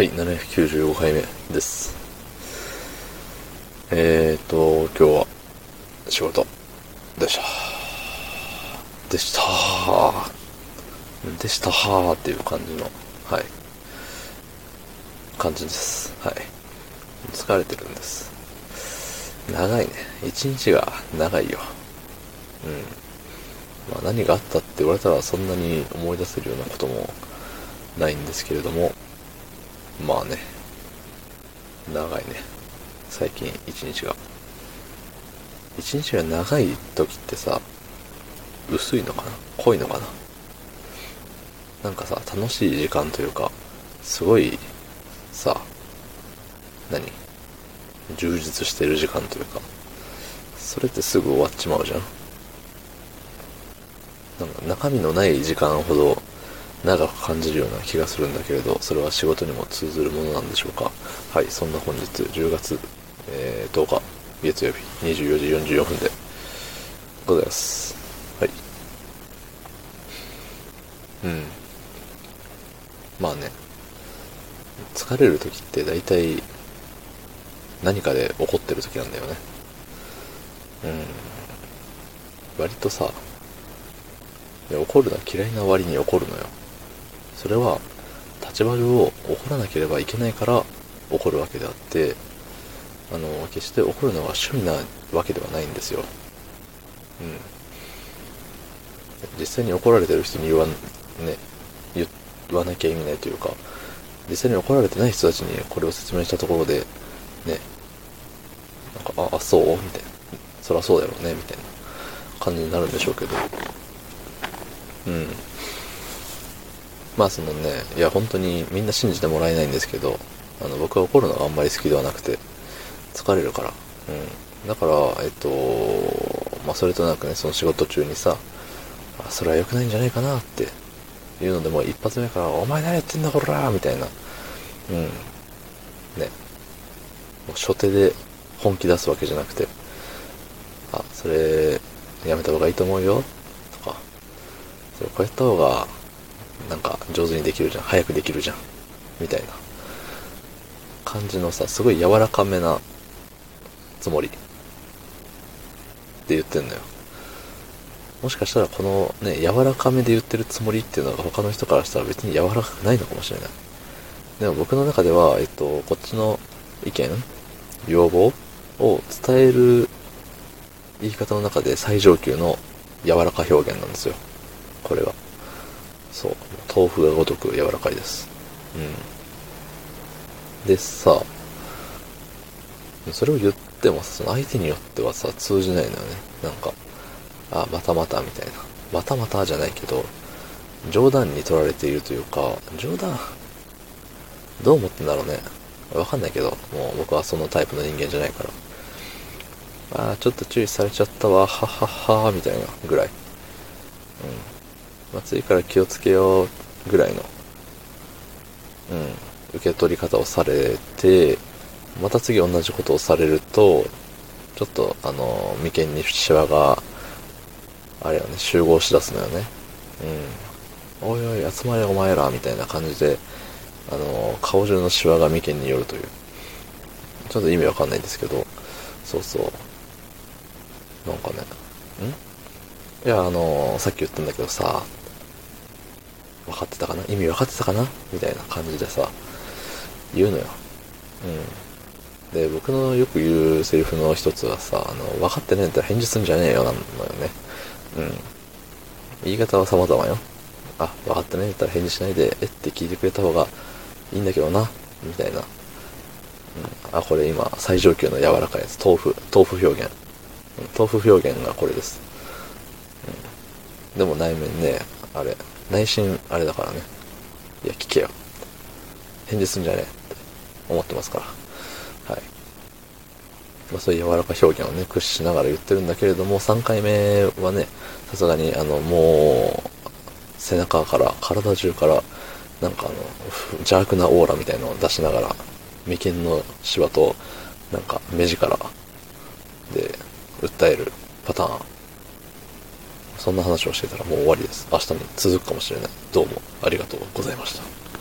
はい、795回目です。えーと、今日は仕事でした。でしたでしたーっていう感じの、はい、感じです。はい。疲れてるんです。長いね。一日が長いよ。うん。まあ何があったって言われたらそんなに思い出せるようなこともないんですけれども、まあね、長いね。最近一日が。一日が長い時ってさ、薄いのかな？濃いのかな？なんかさ、楽しい時間というか、すごい、さ、何？充実してる時間というか、それってすぐ終わっちまうじゃん？なんか中身のない時間ほど長く感じるような気がするんだけれど、それは仕事にも通ずるものなんでしょうか？はい、そんな本日10月、えー10日、月曜日24時44分でございます。はい。うん。まあね、疲れる時って大体何かで怒ってる時なんだよね。うん。割とさ、怒るのは嫌いな割に怒るのよ。それは、立場上怒らなければいけないから怒るわけであって、あの、決して怒るのが趣味なわけではないんですよ。うん。実際に怒られてる人に言わ、ね、言わなきゃ意味ないというか、実際に怒られてない人たちにこれを説明したところで、ね、なんか、あ、あそう？みたいな。そりゃそうだろうね、みたいな感じになるんでしょうけど。うん。まあそのね、いや本当にみんな信じてもらえないんですけど、あの僕は怒るのがあんまり好きではなくて、疲れるから。うん。だから、えっと、まあそれとなくね、その仕事中にさ、あそれは良くないんじゃないかなっていうので、もう一発目から、お前何やってんだこらみたいな。うん。ね。もう初手で本気出すわけじゃなくて、あ、それ、やめた方がいいと思うよ、とか、それこうやった方が、なんか上手にできるじゃん、早くできるじゃん、みたいな感じのさ、すごい柔らかめなつもりって言ってんのよ。もしかしたらこのね、柔らかめで言ってるつもりっていうのが他の人からしたら別に柔らかくないのかもしれない。でも僕の中では、えっと、こっちの意見、要望を伝える言い方の中で最上級の柔らか表現なんですよ。これが。そう。豆腐がごとく柔らかいです。うん。でさ、それを言っても、その相手によってはさ、通じないのよね。なんか、あ、またまたみたいな。またまたじゃないけど、冗談に取られているというか、冗談、どう思ってんだろうね。わかんないけど、もう僕はそのタイプの人間じゃないから。あーちょっと注意されちゃったわ、ははは、みたいなぐらい。うん。まあ、次から気をつけようぐらいの、うん、受け取り方をされて、また次同じことをされると、ちょっと、あの、眉間にシワが、あれよね、集合しだすのよね。うん。おいおい、集まれお前ら、みたいな感じで、あの、顔中のシワが眉間によるという。ちょっと意味わかんないんですけど、そうそう。なんかね、ん？いや、あのさっき言ったんだけどさ、分かってたかな？意味分かってたかな？みたいな感じでさ、言うのよ。うん。で、僕のよく言うセリフの一つはさ、あの、分かってねえんだったら返事すんじゃねえよ、なのよね。うん。言い方は様々よ。あ、分かってねえんだったら返事しないで、え？って聞いてくれた方がいいんだけどな、みたいな。うん。あ、これ今、最上級の柔らかいやつ。豆腐、豆腐表現。豆腐表現がこれです。でも内面ね、あれ、内心あれだからね。いや、聞けよ。返事すんじゃねえって思ってますから。はい。まあそういう柔らか表現をね、駆使しながら言ってるんだけれども、3回目はね、さすがに、あの、もう、背中から、体中から、なんかあの、邪悪なオーラみたいのを出しながら、眉間のシワと、なんか目力で、訴えるパターン。そんな話をしてたらもう終わりです。明日に続くかもしれない。どうもありがとうございました。